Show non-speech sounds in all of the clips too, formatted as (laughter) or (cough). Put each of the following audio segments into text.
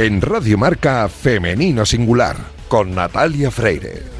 En Radio Marca Femenino Singular con Natalia Freire.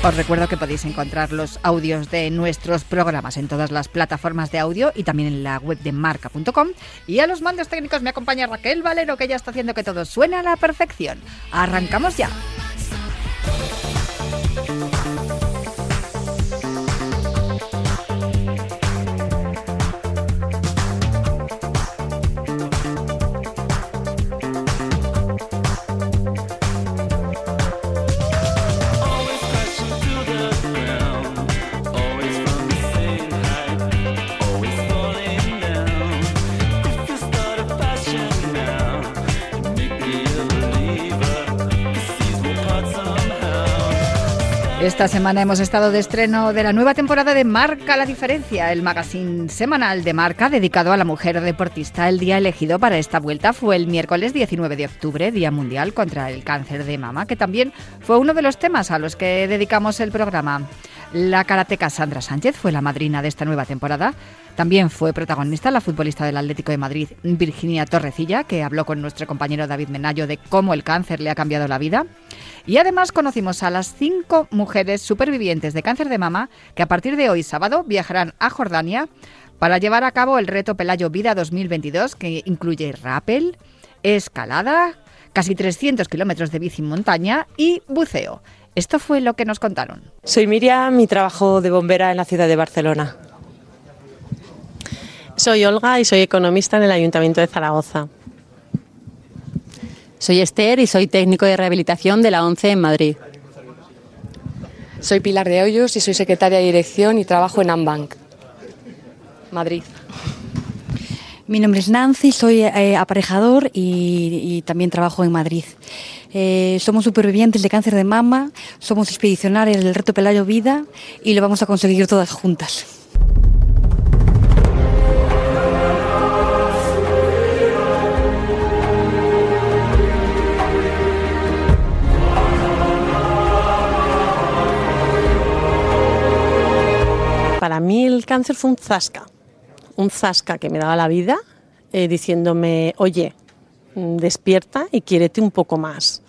Os recuerdo que podéis encontrar los audios de nuestros programas en todas las plataformas de audio y también en la web de marca.com. Y a los mandos técnicos me acompaña Raquel Valero, que ya está haciendo que todo suene a la perfección. ¡Arrancamos ya! Esta semana hemos estado de estreno de la nueva temporada de Marca la Diferencia, el magazine semanal de marca dedicado a la mujer deportista. El día elegido para esta vuelta fue el miércoles 19 de octubre, Día Mundial contra el Cáncer de Mama, que también fue uno de los temas a los que dedicamos el programa. La karateca Sandra Sánchez fue la madrina de esta nueva temporada. También fue protagonista la futbolista del Atlético de Madrid, Virginia Torrecilla, que habló con nuestro compañero David Menayo de cómo el cáncer le ha cambiado la vida. Y además conocimos a las cinco mujeres supervivientes de cáncer de mama que a partir de hoy sábado viajarán a Jordania para llevar a cabo el reto Pelayo Vida 2022 que incluye rappel, escalada, casi 300 kilómetros de bici en montaña y buceo. Esto fue lo que nos contaron. Soy Miriam y trabajo de bombera en la ciudad de Barcelona. Soy Olga y soy economista en el Ayuntamiento de Zaragoza. Soy Esther y soy técnico de rehabilitación de la ONCE en Madrid. Soy Pilar de Hoyos y soy secretaria de dirección y trabajo en Ambank, Madrid. Mi nombre es Nancy, soy eh, aparejador y, también trabajo en Madrid. Eh, somos supervivientes de cáncer de mama, somos expedicionarios del reto Pelayo Vida y lo vamos a conseguir todas juntas. Para mí el cáncer fue un zasca, un zasca que me daba la vida eh, diciéndome, oye, mm, despierta y quiérete un poco más.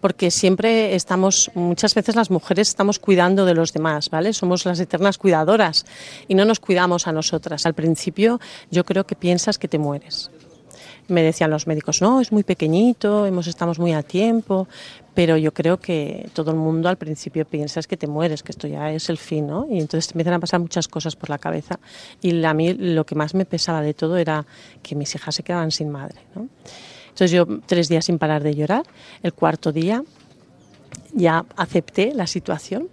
Porque siempre estamos, muchas veces las mujeres estamos cuidando de los demás, ¿vale? Somos las eternas cuidadoras y no nos cuidamos a nosotras. Al principio yo creo que piensas que te mueres me decían los médicos, no, es muy pequeñito, hemos, estamos muy a tiempo, pero yo creo que todo el mundo al principio piensa que te mueres, que esto ya es el fin, ¿no? Y entonces te empiezan a pasar muchas cosas por la cabeza y a mí lo que más me pesaba de todo era que mis hijas se quedaban sin madre, ¿no? Entonces yo tres días sin parar de llorar, el cuarto día ya acepté la situación,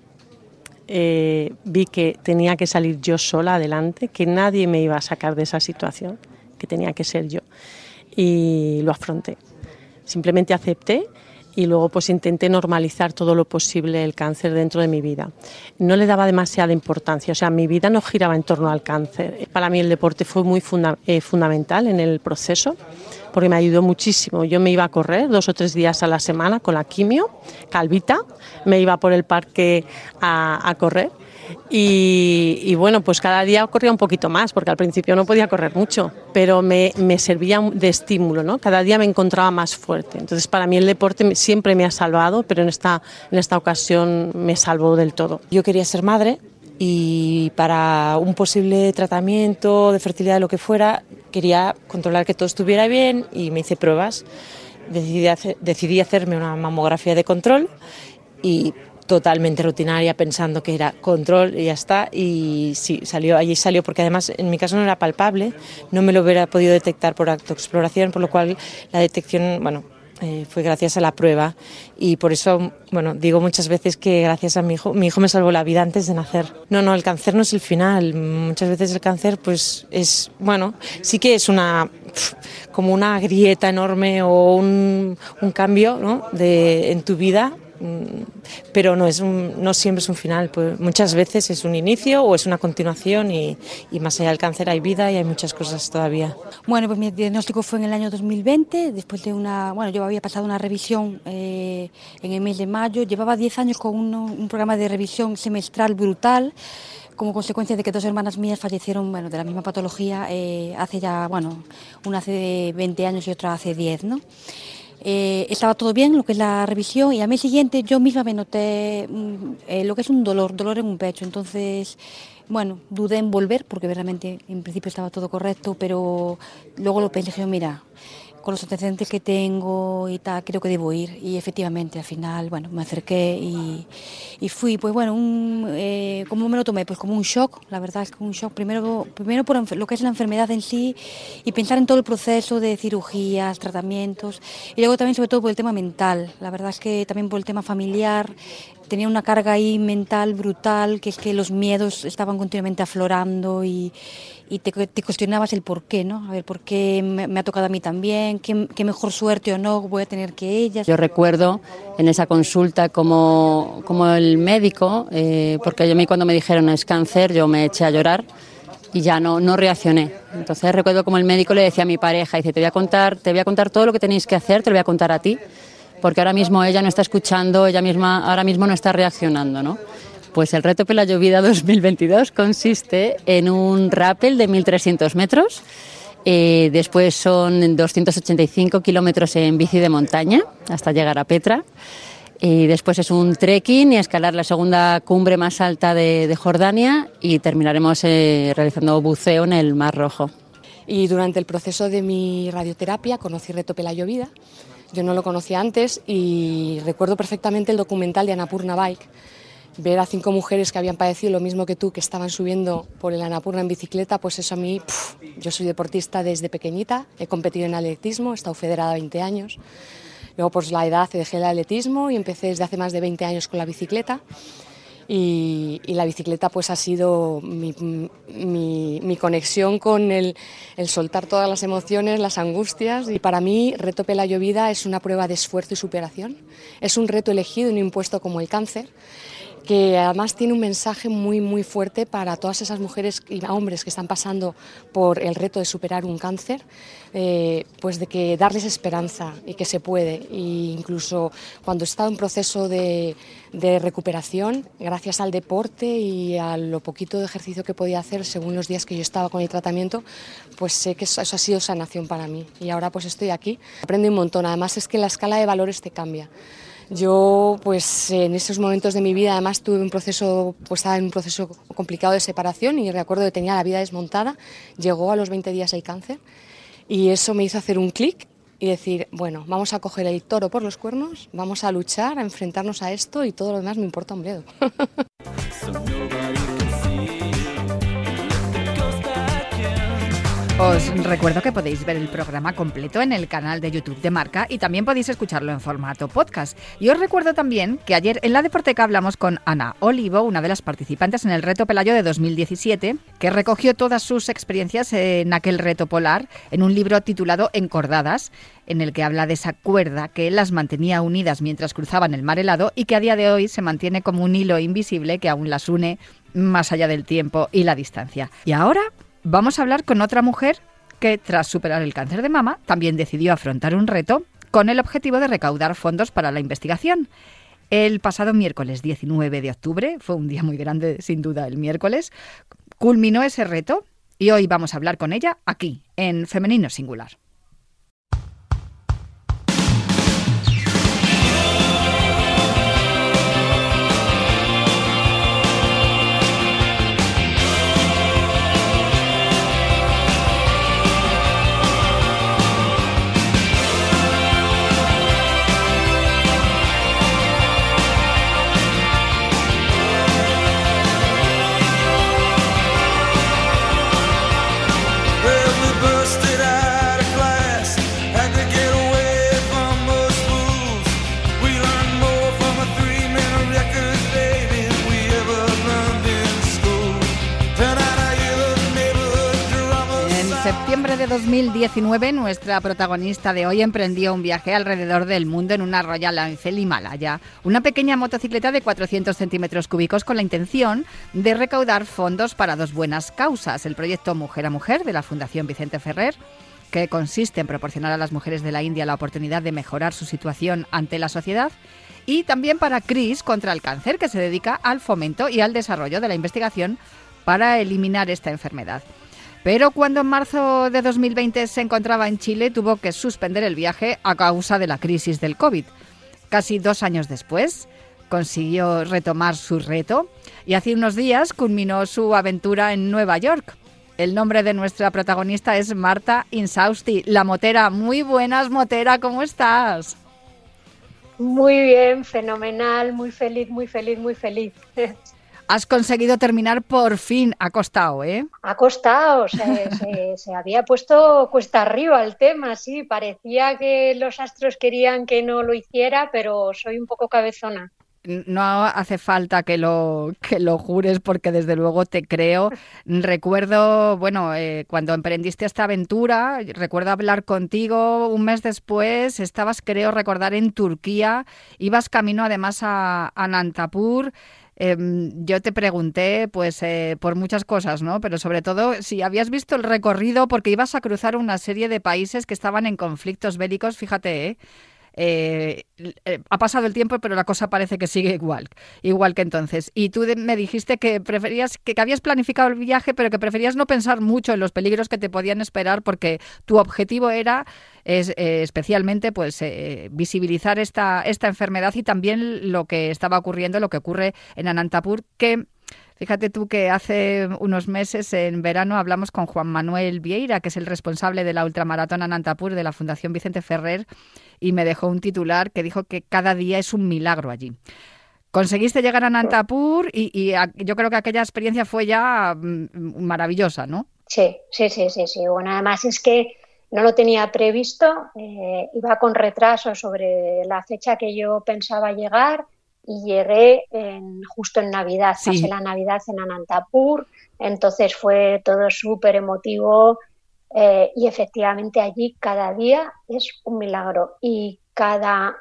eh, vi que tenía que salir yo sola adelante, que nadie me iba a sacar de esa situación, que tenía que ser yo y lo afronté. Simplemente acepté y luego pues intenté normalizar todo lo posible el cáncer dentro de mi vida. No le daba demasiada importancia, o sea, mi vida no giraba en torno al cáncer. Para mí el deporte fue muy eh, fundamental en el proceso porque me ayudó muchísimo. Yo me iba a correr dos o tres días a la semana con la quimio, calvita, me iba por el parque a correr y, bueno, pues cada día corría un poquito más, porque al principio no podía correr mucho, pero me, me, servía de estímulo, ¿no? Cada día me encontraba más fuerte. Entonces, para mí el deporte siempre me ha salvado, pero en esta, en esta ocasión me salvó del todo. Yo quería ser madre y para un posible tratamiento de fertilidad, lo que fuera, quería controlar que todo estuviera bien y me hice pruebas. Decidí, decidí hacerme una mamografía de control y totalmente rutinaria pensando que era control y ya está y sí salió allí salió porque además en mi caso no era palpable no me lo hubiera podido detectar por acto exploración por lo cual la detección bueno eh, fue gracias a la prueba y por eso, bueno, digo muchas veces que gracias a mi hijo, mi hijo me salvó la vida antes de nacer. No, no, el cáncer no es el final. Muchas veces el cáncer, pues es, bueno, sí que es una, como una grieta enorme o un, un cambio ¿no? de, en tu vida pero no, es no siempre es un final, pues muchas veces es un inicio o es una continuación y, más allá del cáncer hay vida y hay muchas cosas todavía. Bueno, pues mi diagnóstico fue en el año 2020, después de una, bueno, yo había pasado una revisión eh, en el mes de mayo, llevaba 10 años con un, programa de revisión semestral brutal como consecuencia de que dos hermanas mías fallecieron bueno, de la misma patología eh, hace ya, bueno, una hace 20 años y otra hace 10, ¿no? Eh, estaba todo bien, lo que es la revisión, y al mes siguiente yo misma me noté mm, eh, lo que es un dolor, dolor en un pecho. Entonces, bueno, dudé en volver porque realmente en principio estaba todo correcto, pero luego lo pensé, mira, con los antecedentes que tengo y tal, creo que debo ir. Y efectivamente, al final, bueno, me acerqué y, fui, pues bueno, un, eh, ¿cómo me lo tomé? Pues como un shock, la verdad es que un shock. Primero, primero por lo que es la enfermedad en sí y pensar en todo el proceso de cirugías, tratamientos. Y luego también, sobre todo, por el tema mental. La verdad es que también por el tema familiar, tenía una carga ahí mental brutal, que es que los miedos estaban continuamente aflorando y, te, cuestionabas el por qué, ¿no? A ver, ¿por qué me, ha tocado a mí también? ¿Qué, mejor suerte o no voy a tener que ellas? Yo recuerdo en esa consulta como, como el médico, eh, porque a mí cuando me dijeron es cáncer, yo me eché a llorar y ya no, no reaccioné. Entonces recuerdo como el médico le decía a mi pareja, dice, te voy a contar, te voy a contar todo lo que tenéis que hacer, te lo voy a contar a ti porque ahora mismo ella no está escuchando, ella misma ahora mismo no está reaccionando, ¿no? Pues el reto Pelayo Vida 2022 consiste en un rappel de 1.300 metros, eh, después son 285 kilómetros en bici de montaña hasta llegar a Petra. Y después es un trekking y escalar la segunda cumbre más alta de, Jordania y terminaremos eh, realizando buceo en el Mar Rojo. Y durante el proceso de mi radioterapia conocí Reto Pelayo Vida yo no lo conocía antes y recuerdo perfectamente el documental de Anapurna Bike. Ver a cinco mujeres que habían padecido lo mismo que tú, que estaban subiendo por el Anapurna en bicicleta, pues eso a mí, yo soy deportista desde pequeñita, he competido en atletismo, he estado federada 20 años. Luego, pues la edad, dejé el atletismo y empecé desde hace más de 20 años con la bicicleta. Y, la bicicleta pues ha sido mi, conexión con el, soltar todas las emociones, las angustias. Y para mí Reto Pela Llovida es una prueba de esfuerzo y superación, es un reto elegido y un impuesto como el cáncer que además tiene un mensaje muy muy fuerte para todas esas mujeres y hombres que están pasando por el reto de superar un cáncer, eh, pues de que darles esperanza y que se puede. E incluso cuando estado en proceso de, de, recuperación, gracias al deporte y a lo poquito de ejercicio que podía hacer según los días que yo estaba con el tratamiento, pues sé que eso, eso ha sido sanación para mí. Y ahora pues estoy aquí, aprendo un montón. Además es que la escala de valores te cambia. Yo, pues en esos momentos de mi vida, además tuve un proceso, pues estaba en un proceso complicado de separación y recuerdo que tenía la vida desmontada. Llegó a los 20 días el cáncer y eso me hizo hacer un clic y decir, bueno, vamos a coger el toro por los cuernos, vamos a luchar, a enfrentarnos a esto y todo lo demás me importa un bledo. (laughs) Os recuerdo que podéis ver el programa completo en el canal de YouTube de Marca y también podéis escucharlo en formato podcast. Y os recuerdo también que ayer en la Deporteca hablamos con Ana Olivo, una de las participantes en el Reto Pelayo de 2017, que recogió todas sus experiencias en aquel reto polar en un libro titulado Encordadas, en el que habla de esa cuerda que las mantenía unidas mientras cruzaban el mar helado y que a día de hoy se mantiene como un hilo invisible que aún las une más allá del tiempo y la distancia. Y ahora vamos a hablar con otra mujer que tras superar el cáncer de mama también decidió afrontar un reto con el objetivo de recaudar fondos para la investigación. El pasado miércoles 19 de octubre, fue un día muy grande sin duda el miércoles, culminó ese reto y hoy vamos a hablar con ella aquí, en Femenino Singular. 2019, nuestra protagonista de hoy emprendió un viaje alrededor del mundo en una Royal Enfield Himalaya, una pequeña motocicleta de 400 centímetros cúbicos con la intención de recaudar fondos para dos buenas causas, el proyecto Mujer a Mujer de la Fundación Vicente Ferrer, que consiste en proporcionar a las mujeres de la India la oportunidad de mejorar su situación ante la sociedad, y también para CRIS contra el cáncer, que se dedica al fomento y al desarrollo de la investigación para eliminar esta enfermedad. Pero cuando en marzo de 2020 se encontraba en Chile, tuvo que suspender el viaje a causa de la crisis del COVID. Casi dos años después, consiguió retomar su reto y hace unos días culminó su aventura en Nueva York. El nombre de nuestra protagonista es Marta Insausti, la motera. Muy buenas, motera, ¿cómo estás? Muy bien, fenomenal, muy feliz, muy feliz, muy feliz. Has conseguido terminar por fin. Ha costado, ¿eh? Ha costado. Se, se, había puesto cuesta arriba el tema, sí. Parecía que los astros querían que no lo hiciera, pero soy un poco cabezona. No hace falta que lo, que lo jures porque desde luego te creo. Recuerdo, bueno, eh, cuando emprendiste esta aventura, recuerdo hablar contigo un mes después, estabas, creo recordar, en Turquía, ibas camino además a, a Nantapur. Em, yo te pregunté, pues, eh, por muchas cosas, ¿no? Pero sobre todo si habías visto el recorrido, porque ibas a cruzar una serie de países que estaban en conflictos bélicos, fíjate, ¿eh? Eh, eh, ha pasado el tiempo, pero la cosa parece que sigue igual, igual que entonces. Y tú me dijiste que preferías, que, habías planificado el viaje, pero que preferías no pensar mucho en los peligros que te podían esperar, porque tu objetivo era eh, especialmente pues visibilizar esta, esta enfermedad y también lo que estaba ocurriendo, lo que ocurre en Anantapur, que Fíjate tú que hace unos meses, en verano, hablamos con Juan Manuel Vieira, que es el responsable de la ultramaratón Anantapur de la Fundación Vicente Ferrer, y me dejó un titular que dijo que cada día es un milagro allí. Conseguiste llegar a Anantapur y, yo creo que aquella experiencia fue ya mm, maravillosa, ¿no? Sí, sí, sí, sí, sí. Bueno, además es que no lo tenía previsto, eh, iba con retraso sobre la fecha que yo pensaba llegar y llegué justo en Navidad, pasé la Navidad en Anantapur, entonces fue todo súper emotivo eh, y efectivamente allí cada día es un milagro y cada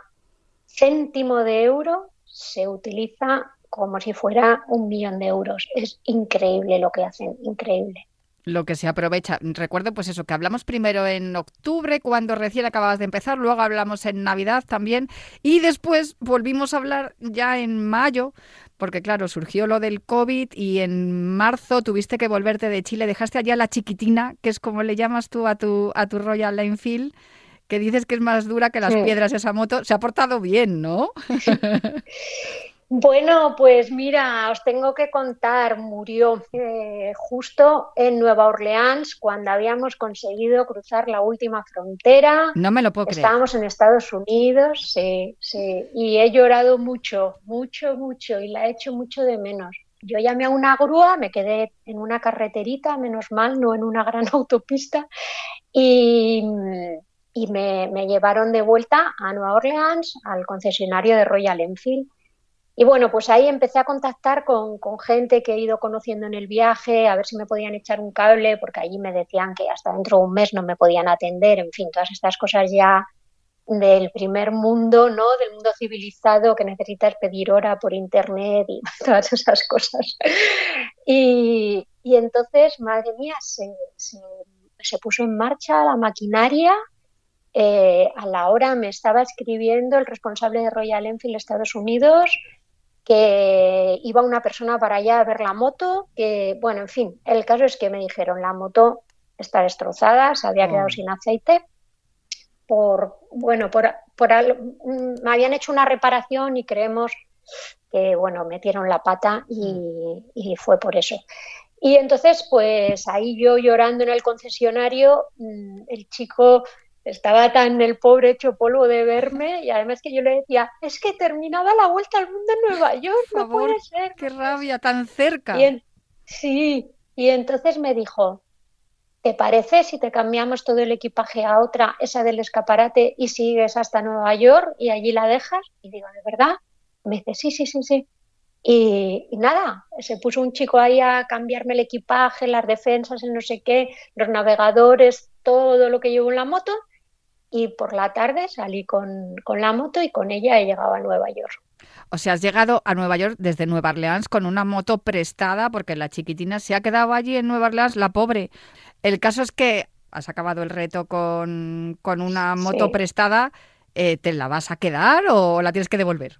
céntimo de euro se utiliza como si fuera un millón de euros. Es increíble lo que hacen, increíble lo que se aprovecha. Recuerdo pues eso, que hablamos primero en octubre, cuando recién acababas de empezar, luego hablamos en Navidad también, y después volvimos a hablar ya en mayo, porque claro, surgió lo del COVID y en marzo tuviste que volverte de Chile, dejaste allá la chiquitina, que es como le llamas tú a tu, a tu Royal Enfield, que dices que es más dura que las piedras esa moto, se ha portado bien, ¿no? (laughs) Bueno, pues mira, os tengo que contar, murió eh, justo en Nueva Orleans cuando habíamos conseguido cruzar la última frontera. No me lo puedo creer. Estábamos en Estados Unidos, sí, sí, y he llorado mucho, mucho, mucho, y la he hecho mucho de menos. Yo llamé a una grúa, me quedé en una carreterita, menos mal, no en una gran (laughs) autopista, y, y me, me llevaron de vuelta a Nueva Orleans, al concesionario de Royal Enfield y bueno, pues ahí empecé a contactar con, gente que he ido conociendo en el viaje, a ver si me podían echar un cable, porque allí me decían que hasta dentro de un mes no me podían atender, en fin, todas estas cosas ya del primer mundo, ¿no? Del mundo civilizado que necesitas pedir hora por internet y (laughs) todas esas cosas. Y, entonces, madre mía, se, se, puso en marcha la maquinaria. Eh, a la hora me estaba escribiendo el responsable de Royal Enfield Estados Unidos, que iba una persona para allá a ver la moto, que, bueno, en fin, el caso es que me dijeron, la moto está destrozada, se había quedado mm. sin aceite, por, bueno, por, por, me habían hecho una reparación y creemos que, bueno, metieron la pata y, mm. y fue por eso. Y entonces, pues ahí yo llorando en el concesionario, mm, el chico estaba tan el pobre hecho polvo de verme y además que yo le decía, es que terminaba la vuelta al mundo en Nueva York, no puede ser. Qué rabia, tan cerca. sí, y entonces me dijo, ¿te parece si te cambiamos todo el equipaje a otra, esa del escaparate, y sigues hasta Nueva York y allí la dejas? Y digo, ¿de verdad? Me dice, sí, sí, sí, sí. Y, nada, se puso un chico ahí a cambiarme el equipaje, las defensas, el no sé qué, los navegadores, todo lo que llevo en la moto. Y por la tarde salí con, con la moto y con ella he llegado a Nueva York. O sea, has llegado a Nueva York desde Nueva Orleans con una moto prestada porque la chiquitina se ha quedado allí en Nueva Orleans, la pobre. El caso es que has acabado el reto con, con una moto prestada. Eh, ¿Te la vas a quedar o la tienes que devolver?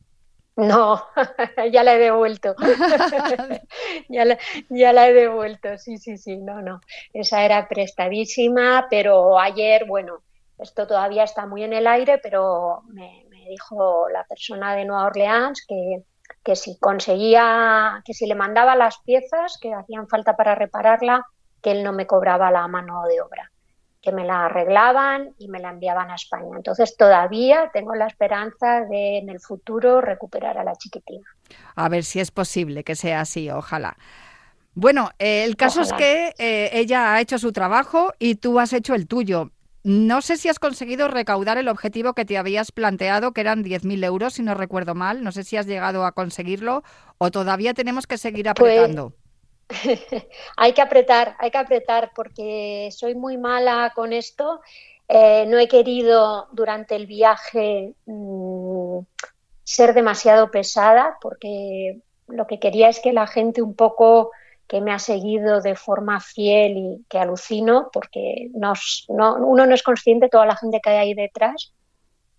No, (laughs) ya la he devuelto. (laughs) (laughs) ya, la, ya, la, he devuelto, sí, sí, sí, no, no. Esa era prestadísima, pero ayer, bueno, esto todavía está muy en el aire, pero me, dijo la persona de Nueva Orleans que, que si conseguía, que si le mandaba las piezas que hacían falta para repararla, que él no me cobraba la mano de obra que me la arreglaban y me la enviaban a España. Entonces todavía tengo la esperanza de en el futuro recuperar a la chiquitina. A ver si es posible que sea así, ojalá. Bueno, eh, el caso es que eh, ella ha hecho su trabajo y tú has hecho el tuyo. No sé si has conseguido recaudar el objetivo que te habías planteado, que eran 10.000 euros, si no recuerdo mal. No sé si has llegado a conseguirlo o todavía tenemos que seguir pues, apretando. (laughs) hay que apretar, hay que apretar porque soy muy mala con esto. Eh, no he querido durante el viaje mm, ser demasiado pesada porque lo que quería es que la gente un poco que me ha seguido de forma fiel y que alucino porque uno no es consciente de toda la gente que hay ahí detrás.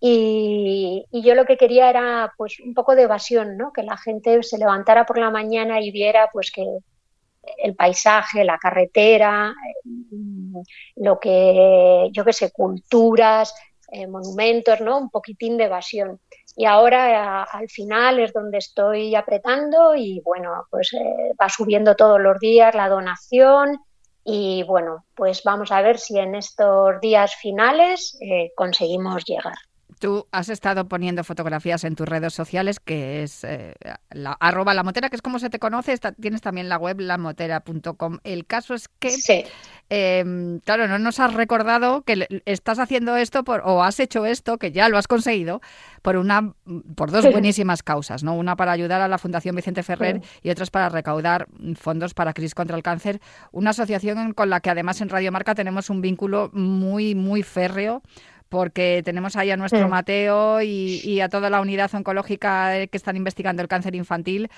Y, y, yo lo que quería era pues un poco de evasión, ¿no? que la gente se levantara por la mañana y viera pues que, el paisaje, la carretera, lo que, yo qué sé, culturas, eh, monumentos, ¿no? Un poquitín de evasión. Y ahora al final es donde estoy apretando y bueno, pues eh, va subiendo todos los días la donación y bueno, pues vamos a ver si en estos días finales eh, conseguimos llegar. Tú has estado poniendo fotografías en tus redes sociales, que es eh, la, arroba la motera, que es como se te conoce. tienes también la web lamotera.com. El caso es que, em, claro, no nos has recordado que estás haciendo esto por, o has hecho esto, que ya lo has conseguido, por una por dos buenísimas causas, ¿no? Una para ayudar a la Fundación Vicente Ferrer y otras para recaudar fondos para Crisis contra el Cáncer. Una asociación con la que además en Radio Marca tenemos un vínculo muy, muy férreo porque tenemos ahí a nuestro. Mateo y, a toda la unidad oncológica que están investigando el cáncer infantil.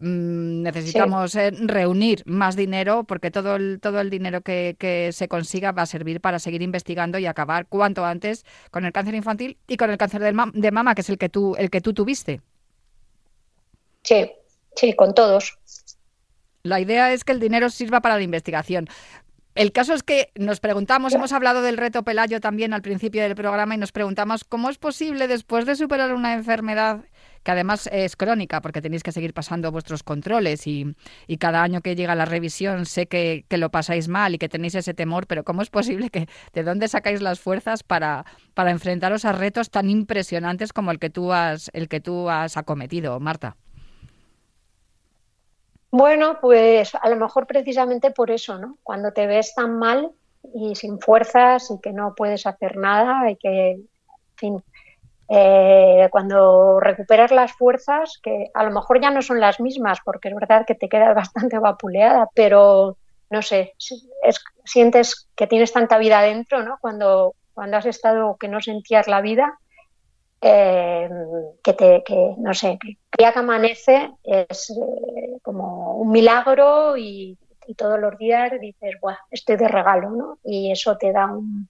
Mm, necesitamos eh, reunir más dinero porque todo el, todo el dinero que, se consiga va a servir para seguir investigando y acabar cuanto antes con el cáncer infantil y con el cáncer de, de mama, que es el que tú, el que tú tuviste. Sí, sí, con todos. La idea es que el dinero sirva para la investigación. El caso es que nos preguntamos, hemos hablado del reto Pelayo también al principio del programa y nos preguntamos cómo es posible después de superar una enfermedad que además es crónica porque tenéis que seguir pasando vuestros controles y, cada año que llega la revisión sé que, lo pasáis mal y que tenéis ese temor, pero ¿cómo es posible que de dónde sacáis las fuerzas para, para enfrentaros a retos tan impresionantes como el que tú has, el que tú has acometido, Marta? Bueno, pues a lo mejor precisamente por eso, ¿no? Cuando te ves tan mal y sin fuerzas y que no puedes hacer nada y que, en fin, eh, cuando recuperas las fuerzas, que a lo mejor ya no son las mismas, porque es verdad que te quedas (laughs) bastante vapuleada, pero no sé, sientes que tienes tanta vida dentro, ¿no? Cuando, cuando has estado que no sentías la vida eh, que te, que, no sé, que día que amanece es eh, como un milagro y, todos los días dices, Buah, estoy de regalo, ¿no? Y eso te da un,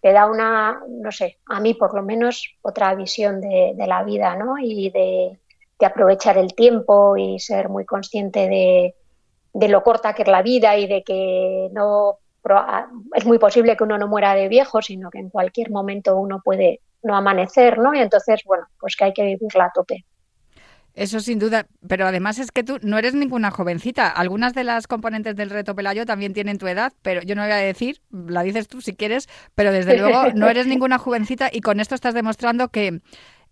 te da una, no sé, a mí por lo menos otra visión de, la vida, ¿no? Y de, aprovechar el tiempo y ser muy consciente de, de lo corta que es la vida y de que no es muy posible que uno no muera de viejo, sino que en cualquier momento uno puede no amanecer, ¿no? Y entonces, bueno, pues que hay que vivirla a tope. Eso sin duda, pero además es que tú no eres ninguna jovencita. Algunas de las componentes del reto Pelayo también tienen tu edad, pero yo no voy a decir, la dices tú si quieres, pero desde (laughs) luego no eres ninguna jovencita y con esto estás demostrando que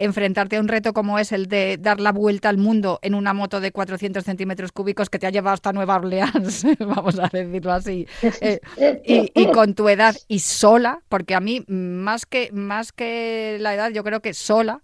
enfrentarte a un reto como es el de dar la vuelta al mundo en una moto de 400 centímetros cúbicos que te ha llevado hasta Nueva Orleans, (laughs) vamos a decirlo así, eh, y, con tu edad y sola, porque a mí más que, más que la edad yo creo que sola,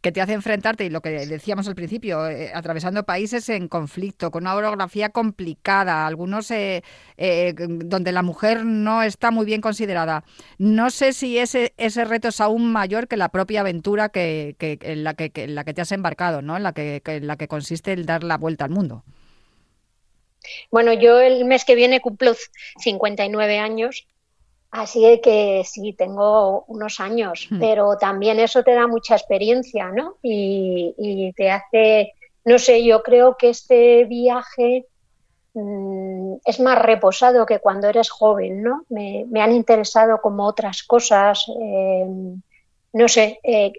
que te hace enfrentarte, y lo que decíamos al principio, eh, atravesando países en conflicto, con una orografía complicada, algunos eh, eh, donde la mujer no está muy bien considerada. No sé si ese, ese reto es aún mayor que la propia aventura que, en, la que, la que te has embarcado, ¿no? en, la que, en la que consiste el dar la vuelta al mundo. Bueno, yo el mes que viene cumplo 59 años Así que sí, tengo unos años, hmm. pero también eso te da mucha experiencia, ¿no? Y, te hace, no sé, yo creo que este viaje mm, es más reposado que cuando eres joven, ¿no? Me, han interesado como otras cosas, eh, no sé, eh,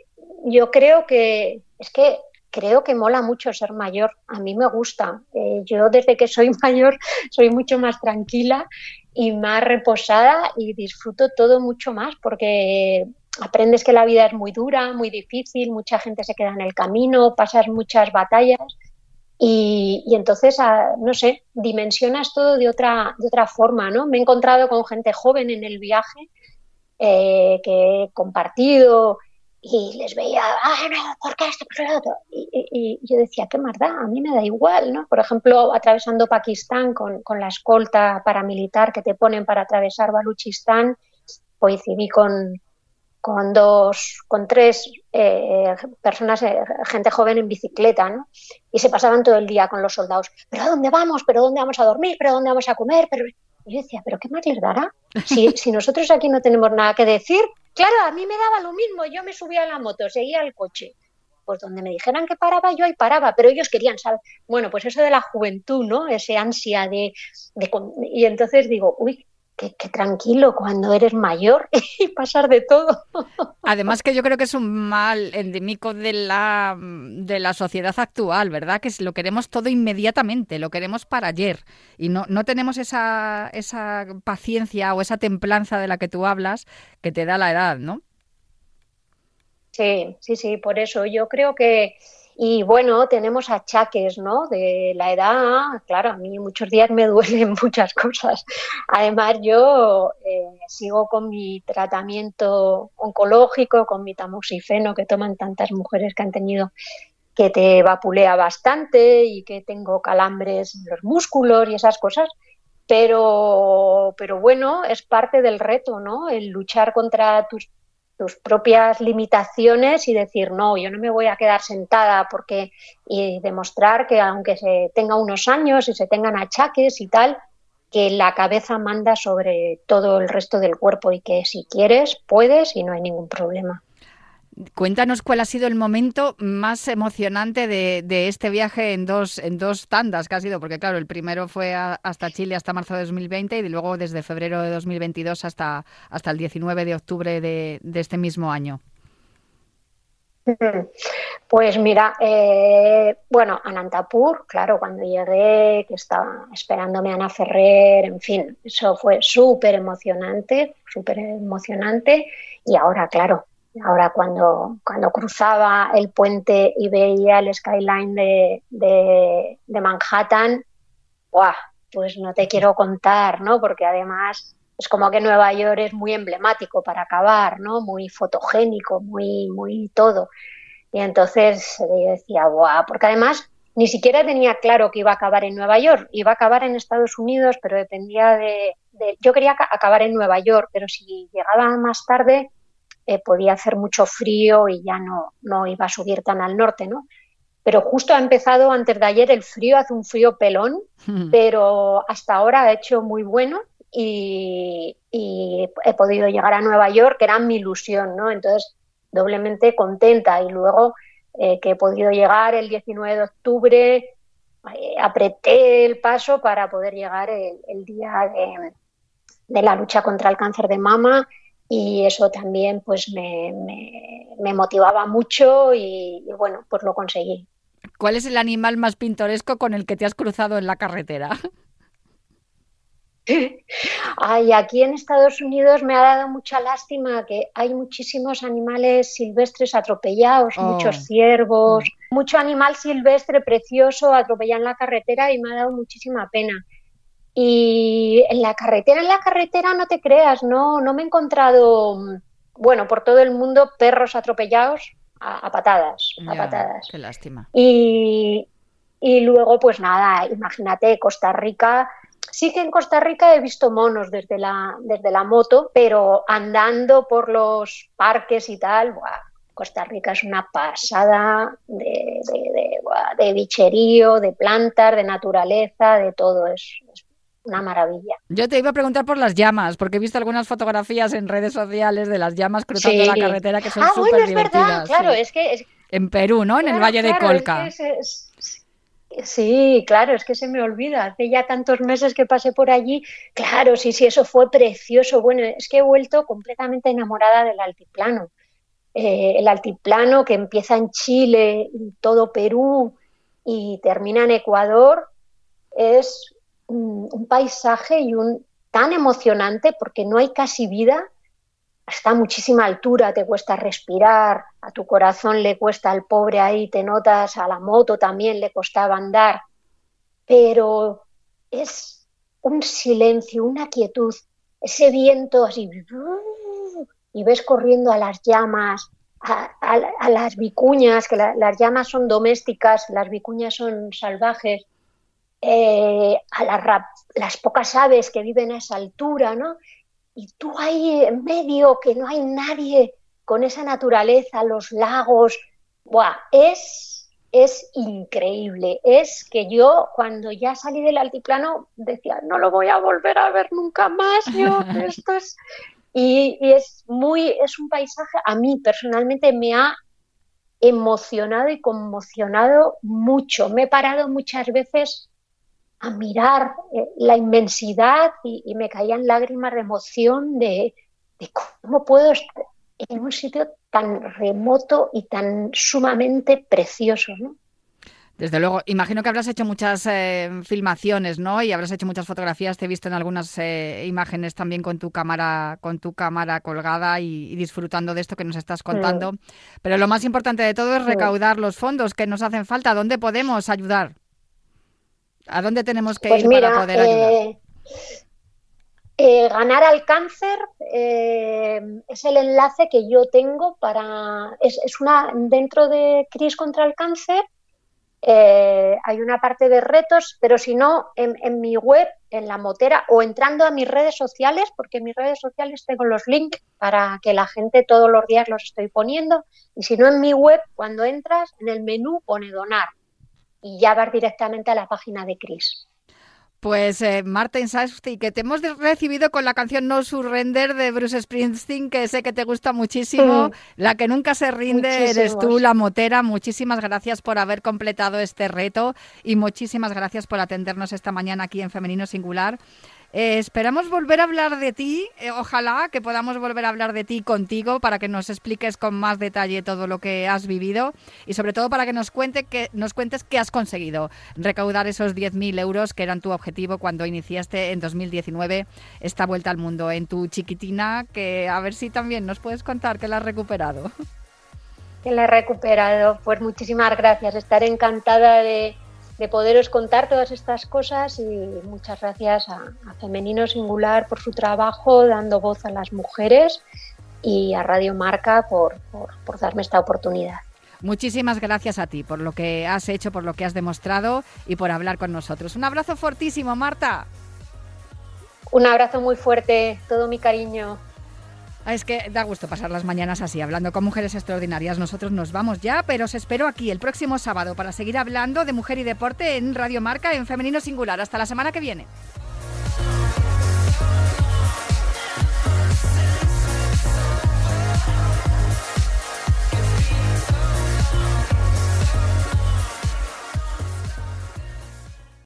yo creo que, es que creo que mola mucho ser mayor, a mí me gusta. Eh, yo desde que soy (laughs) mayor soy mucho más tranquila y más reposada y disfruto todo mucho más porque aprendes que la vida es muy dura, muy difícil, mucha gente se queda en el camino, pasas muchas batallas y, entonces, ah, no sé, dimensionas todo de otra, de otra forma, ¿no? Me he encontrado con gente joven en el viaje eh, que he compartido y les veía, ah, no, ¿por qué esto? ¿Por otro? Y, yo decía, qué más a mí me da igual, ¿no? Por ejemplo, atravesando Pakistán con, con la escolta paramilitar que te ponen para atravesar Baluchistán, coincidí con, con dos, con tres eh, personas, eh, gente joven en bicicleta, ¿no? Y se pasaban todo el día con los soldados. ¿Pero a dónde vamos? ¿Pero dónde vamos a dormir? ¿Pero dónde vamos a comer? Pero y yo decía, ¿pero qué más les dará? Si, si nosotros aquí no tenemos nada que decir, claro, a mí me daba lo mismo, yo me subía a la moto, seguía el coche. Pues donde me dijeran que paraba, yo ahí paraba, pero ellos querían saber, bueno, pues eso de la juventud, ¿no? Ese ansia de, de y entonces digo, uy, qué, tranquilo cuando eres mayor (laughs) y pasar de todo. Además que yo creo que es un mal endémico de la, de la sociedad actual, ¿verdad? Que lo queremos todo inmediatamente, lo queremos para ayer y no, no tenemos esa, esa paciencia o esa templanza de la que tú hablas que te da la edad, ¿no? Sí, sí, sí, por eso yo creo que y bueno, tenemos achaques, ¿no? De la edad, claro, a mí muchos días me (laughs) duelen muchas cosas. Además, yo eh, sigo con mi tratamiento oncológico, con mi tamoxifeno que toman tantas mujeres que han tenido que te vapulea bastante y que tengo calambres en los músculos y esas cosas. Pero, pero bueno, es parte del reto, ¿no? El luchar contra tus tus propias limitaciones y decir, no, yo no me voy a quedar sentada porque y demostrar que aunque se tenga unos años y se tengan achaques y tal, que la cabeza manda sobre todo el resto del cuerpo y que si quieres, puedes y no hay ningún problema. Cuéntanos cuál ha sido el momento más emocionante de, este viaje en dos, en dos tandas que ha sido, porque claro, el primero fue hasta Chile hasta marzo de 2020 y luego desde febrero de 2022 hasta, hasta el 19 de octubre de, este mismo año. Pues mira, eh, bueno, Anantapur, claro, cuando llegué, que estaba esperándome Ana Ferrer, en fin, eso fue súper emocionante, súper emocionante. Y ahora, claro, Ahora cuando, cuando cruzaba el puente y veía el skyline de, de, Manhattan, pues no te quiero contar, ¿no? Porque además es como que Nueva York es muy emblemático para acabar, ¿no? Muy fotogénico, muy, muy todo. Y entonces yo decía, ¡buah! Porque además ni siquiera tenía claro que iba a acabar en Nueva York, iba a acabar en Estados Unidos, pero dependía de, de yo quería acabar en Nueva York, pero si llegaba más tarde, eh, podía hacer mucho frío y ya no, no iba a subir tan al norte, ¿no? Pero justo ha empezado antes de ayer el frío, hace un frío pelón, pero hasta ahora ha hecho muy bueno y, he podido llegar a Nueva York, que era mi ilusión, ¿no? Entonces, doblemente contenta y luego eh, que he podido llegar el 19 de octubre, eh, apreté el paso para poder llegar el, día de, de, la lucha contra el cáncer de mama y eso también pues me, me, motivaba mucho y, bueno, pues lo conseguí. ¿Cuál es el animal más pintoresco con el que te has cruzado en la carretera? (laughs) Ay, aquí en Estados Unidos me ha dado mucha lástima que hay muchísimos animales silvestres atropellados, oh. muchos ciervos, mm. mucho animal silvestre precioso atropellado en la carretera y me ha dado muchísima pena. Y en la carretera, en la carretera no te creas, no, no me he encontrado, bueno, por todo el mundo perros atropellados, a, patadas, a patadas. Qué lástima. Y, y luego, pues nada, imagínate, Costa Rica. Sí que en Costa Rica he visto monos desde la, desde la moto, pero andando por los parques y tal, ¡buah! Costa Rica es una pasada de, de, de, ¡buah! de bicherío, de plantas, de naturaleza, de todo. Es, es una maravilla. Yo te iba a preguntar por las llamas, porque he visto algunas fotografías en redes sociales de las llamas cruzando Sí. la carretera que son ah, súper bueno, es verdad, divertidas. claro, sí. es que es, En Perú, ¿no? En el Claro, Valle de Colca. es que es- es- Sí, claro, es que se me olvida. Hace ya tantos meses que pasé por allí. Claro, sí, sí, eso fue precioso. Bueno, es que he vuelto completamente enamorada del altiplano. Eh, el altiplano que empieza en Chile y todo Perú y termina en Ecuador es un, paisaje y un tan emocionante porque no hay casi vida está a muchísima altura, te cuesta respirar, a tu corazón le cuesta al pobre ahí, te notas, a la moto también le costaba andar, pero es un silencio, una quietud, ese viento así, y ves corriendo a las llamas, a, las vicuñas, que la- las llamas son domésticas, las vicuñas son salvajes, eh, a las, pocas aves que viven a esa altura, ¿no? y tú ahí en medio, que no hay nadie con esa naturaleza, los lagos, ¡buah! Es, es increíble. Es que yo cuando ya salí del altiplano decía, no lo voy a volver a ver nunca más, yo, (laughs) esto es... Y, y es muy, es un paisaje, a mí personalmente me ha emocionado y conmocionado mucho. Me he parado muchas veces a mirar eh, la inmensidad y, y me caían lágrimas de emoción de, de cómo puedo estar en un sitio tan remoto y tan sumamente precioso, ¿no? Desde luego, imagino que habrás hecho muchas eh, filmaciones, ¿no? Y habrás hecho muchas fotografías. Te he visto en algunas eh, imágenes también con tu cámara, con tu cámara colgada y, y disfrutando de esto que nos estás contando. Pero lo más importante de todo es Sí. recaudar los fondos que nos hacen falta. ¿Dónde podemos ayudar? ¿A dónde tenemos que Pues ir mira, para poder ayudar? eh, eh, ganar al cáncer eh, es el enlace que yo tengo para es, es una dentro de Cris contra el cáncer hay una parte de retos, pero si no, en, en mi web, en la motera, o entrando a mis redes sociales, porque en mis redes sociales tengo los links para que la gente todos los días los estoy poniendo, y si no en mi web, cuando entras, en el menú pone donar, y ya vas directamente a la página de Cris. Pues eh, Martin que te hemos recibido con la canción No Surrender de Bruce Springsteen, que sé que te gusta muchísimo. La que nunca se rinde eres tú, la motera. Muchísimas gracias por haber completado este reto y muchísimas gracias por atendernos esta mañana aquí en Femenino Singular. Eh, esperamos volver a hablar de ti, eh, ojalá que podamos volver a hablar de ti contigo para que nos expliques con más detalle todo lo que has vivido y sobre todo para que nos, cuente que, nos cuentes qué has conseguido, recaudar esos 10.000 euros que eran tu objetivo cuando iniciaste en 2019 esta vuelta al mundo en tu chiquitina, que a ver si también nos puedes contar que la has recuperado. Que la he recuperado. Pues muchísimas gracias. Estaré encantada de, de poderos contar todas estas cosas y muchas gracias a, a Femenino Singular por su trabajo dando voz a las mujeres y a Radio Marca por, por, por darme esta oportunidad. Muchísimas gracias a ti por lo que has hecho, por lo que has demostrado y por hablar con nosotros. Un abrazo fortísimo, Marta. Un abrazo muy fuerte, todo mi cariño. Ah, Es que da gusto pasar las mañanas así, hablando con mujeres extraordinarias. Nosotros nos vamos ya, pero os espero aquí el próximo sábado para seguir hablando de mujer y deporte en Radio Marca en Femenino Singular. Hasta la semana que viene.